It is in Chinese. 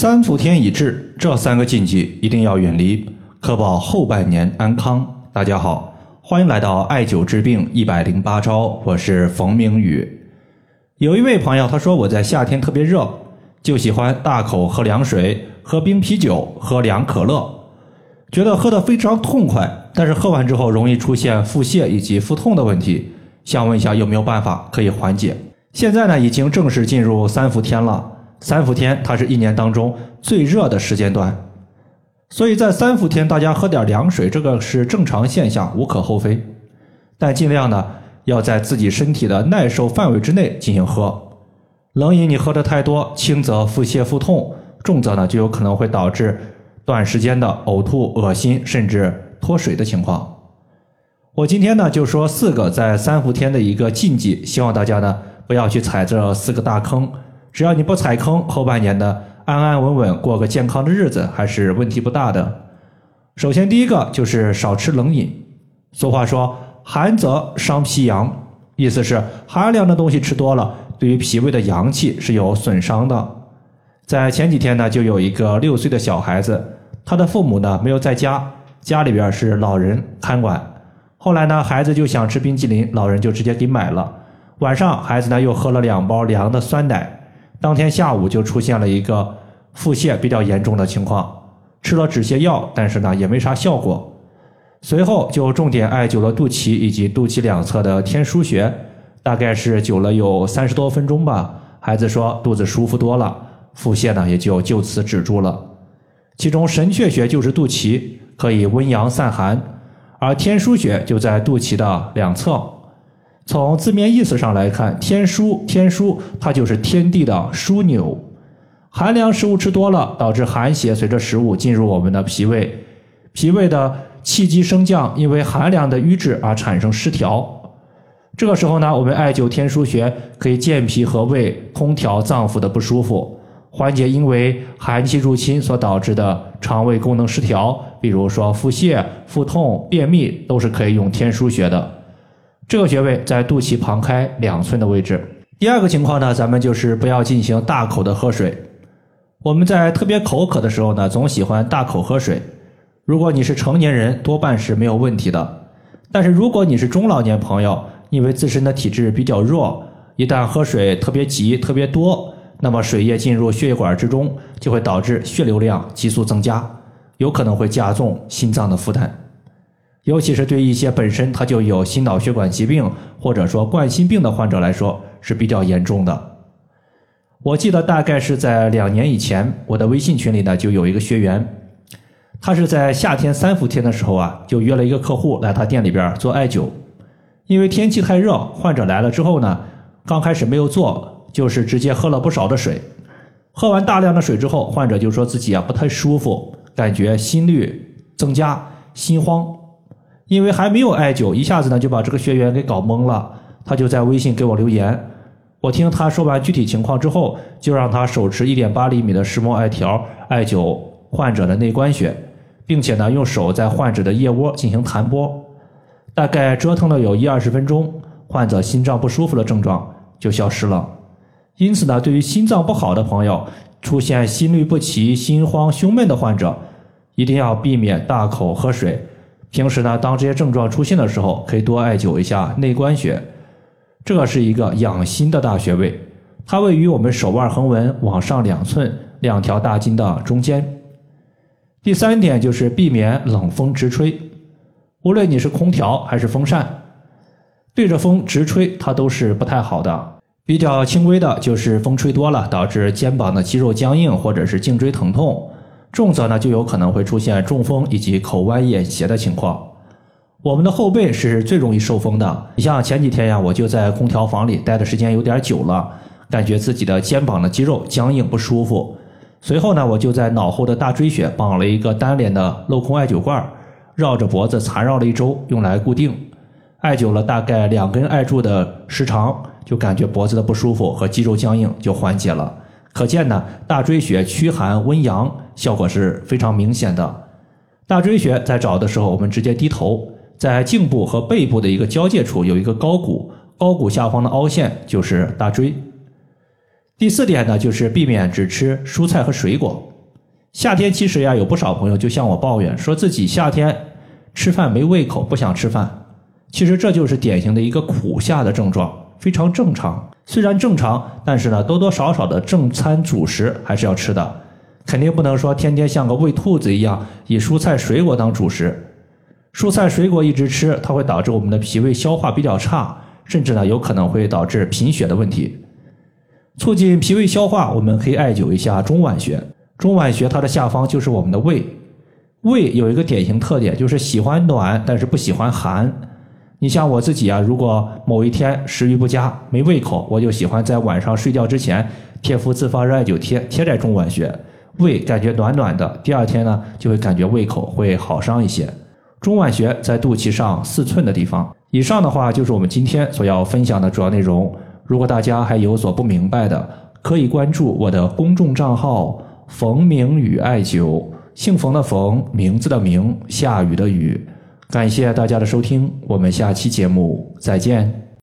三伏天已至，这三个禁忌一定要远离，可保后半年安康。大家好，欢迎来到艾灸治病一百零八招，我是冯明宇。有一位朋友他说我在夏天特别热，就喜欢大口喝凉水、喝冰啤酒、喝凉可乐，觉得喝得非常痛快，但是喝完之后容易出现腹泻以及腹痛的问题，想问一下有没有办法可以缓解？现在呢，已经正式进入三伏天了。三伏天，它是一年当中最热的时间段，所以在三伏天，大家喝点凉水，这个是正常现象，无可厚非。但尽量呢，要在自己身体的耐受范围之内进行喝。冷饮你喝的太多，轻则腹泻腹痛，重则呢就有可能会导致短时间的呕吐、恶心，甚至脱水的情况。我今天呢就说四个在三伏天的一个禁忌，希望大家呢不要去踩这四个大坑。只要你不踩坑，后半年呢安安稳稳过个健康的日子还是问题不大的。首先第一个就是少吃冷饮。俗话说寒则伤脾阳，意思是寒凉的东西吃多了，对于脾胃的阳气是有损伤的。在前几天呢，就有一个六岁的小孩子，他的父母呢没有在家，家里边是老人看管。后来呢，孩子就想吃冰激凌，老人就直接给买了。晚上孩子呢又喝了两包凉的酸奶。当天下午就出现了一个腹泻比较严重的情况，吃了止泻药，但是呢也没啥效果。随后就重点艾灸了肚脐以及肚脐两侧的天枢穴，大概是灸了有三十多分钟吧。孩子说肚子舒服多了，腹泻呢也就就此止住了。其中神阙穴就是肚脐，可以温阳散寒，而天枢穴就在肚脐的两侧。从字面意思上来看，天枢天枢，它就是天地的枢纽。寒凉食物吃多了，导致寒邪随着食物进入我们的脾胃，脾胃的气机升降，因为寒凉的瘀滞而产生失调。这个时候呢，我们艾灸天枢穴可以健脾和胃，空调脏腑的不舒服，缓解因为寒气入侵所导致的肠胃功能失调，比如说腹泻、腹痛、便秘，都是可以用天枢穴的。这个穴位在肚脐旁开两寸的位置。第二个情况呢，咱们就是不要进行大口的喝水。我们在特别口渴的时候呢，总喜欢大口喝水。如果你是成年人，多半是没有问题的。但是如果你是中老年朋友，因为自身的体质比较弱，一旦喝水特别急、特别多，那么水液进入血管之中，就会导致血流量急速增加，有可能会加重心脏的负担。尤其是对一些本身他就有心脑血管疾病或者说冠心病的患者来说是比较严重的。我记得大概是在两年以前，我的微信群里呢就有一个学员，他是在夏天三伏天的时候啊，就约了一个客户来他店里边做艾灸。因为天气太热，患者来了之后呢，刚开始没有做，就是直接喝了不少的水。喝完大量的水之后，患者就说自己啊不太舒服，感觉心率增加，心慌。因为还没有艾灸，一下子呢就把这个学员给搞懵了。他就在微信给我留言，我听他说完具体情况之后，就让他手持一点八厘米的石墨艾条艾灸患者的内关穴，并且呢用手在患者的腋窝进行弹拨，大概折腾了有一二十分钟，患者心脏不舒服的症状就消失了。因此呢，对于心脏不好的朋友，出现心律不齐、心慌、胸闷的患者，一定要避免大口喝水。平时呢，当这些症状出现的时候，可以多艾灸一下内关穴，这是一个养心的大穴位，它位于我们手腕横纹往上两寸两条大筋的中间。第三点就是避免冷风直吹，无论你是空调还是风扇，对着风直吹，它都是不太好的。比较轻微的就是风吹多了，导致肩膀的肌肉僵硬或者是颈椎疼痛。重则呢，就有可能会出现中风以及口歪眼斜的情况。我们的后背是最容易受风的。你像前几天呀，我就在空调房里待的时间有点久了，感觉自己的肩膀的肌肉僵硬不舒服。随后呢，我就在脑后的大椎穴绑了一个单联的镂空艾灸罐，绕着脖子缠绕了一周，用来固定。艾灸了大概两根艾柱的时长，就感觉脖子的不舒服和肌肉僵硬就缓解了。可见呢，大椎穴驱寒温阳效果是非常明显的。大椎穴在找的时候，我们直接低头，在颈部和背部的一个交界处有一个高骨，高骨下方的凹陷就是大椎。第四点呢，就是避免只吃蔬菜和水果。夏天其实呀，有不少朋友就向我抱怨，说自己夏天吃饭没胃口，不想吃饭。其实这就是典型的一个苦夏的症状，非常正常。虽然正常，但是呢，多多少少的正餐主食还是要吃的，肯定不能说天天像个喂兔子一样以蔬菜水果当主食。蔬菜水果一直吃，它会导致我们的脾胃消化比较差，甚至呢，有可能会导致贫血的问题。促进脾胃消化，我们可以艾灸一下中脘穴。中脘穴它的下方就是我们的胃，胃有一个典型特点，就是喜欢暖，但是不喜欢寒。你像我自己啊，如果某一天食欲不佳，没胃口，我就喜欢在晚上睡觉之前贴敷自发热艾灸贴，贴在中脘穴，胃感觉暖暖的，第二天呢就会感觉胃口会好上一些。中脘穴在肚脐上四寸的地方。以上的话就是我们今天所要分享的主要内容。如果大家还有所不明白的，可以关注我的公众账号。冯明宇艾灸，姓冯的冯，名字的名，下雨的雨。感谢大家的收听，我们下期节目再见。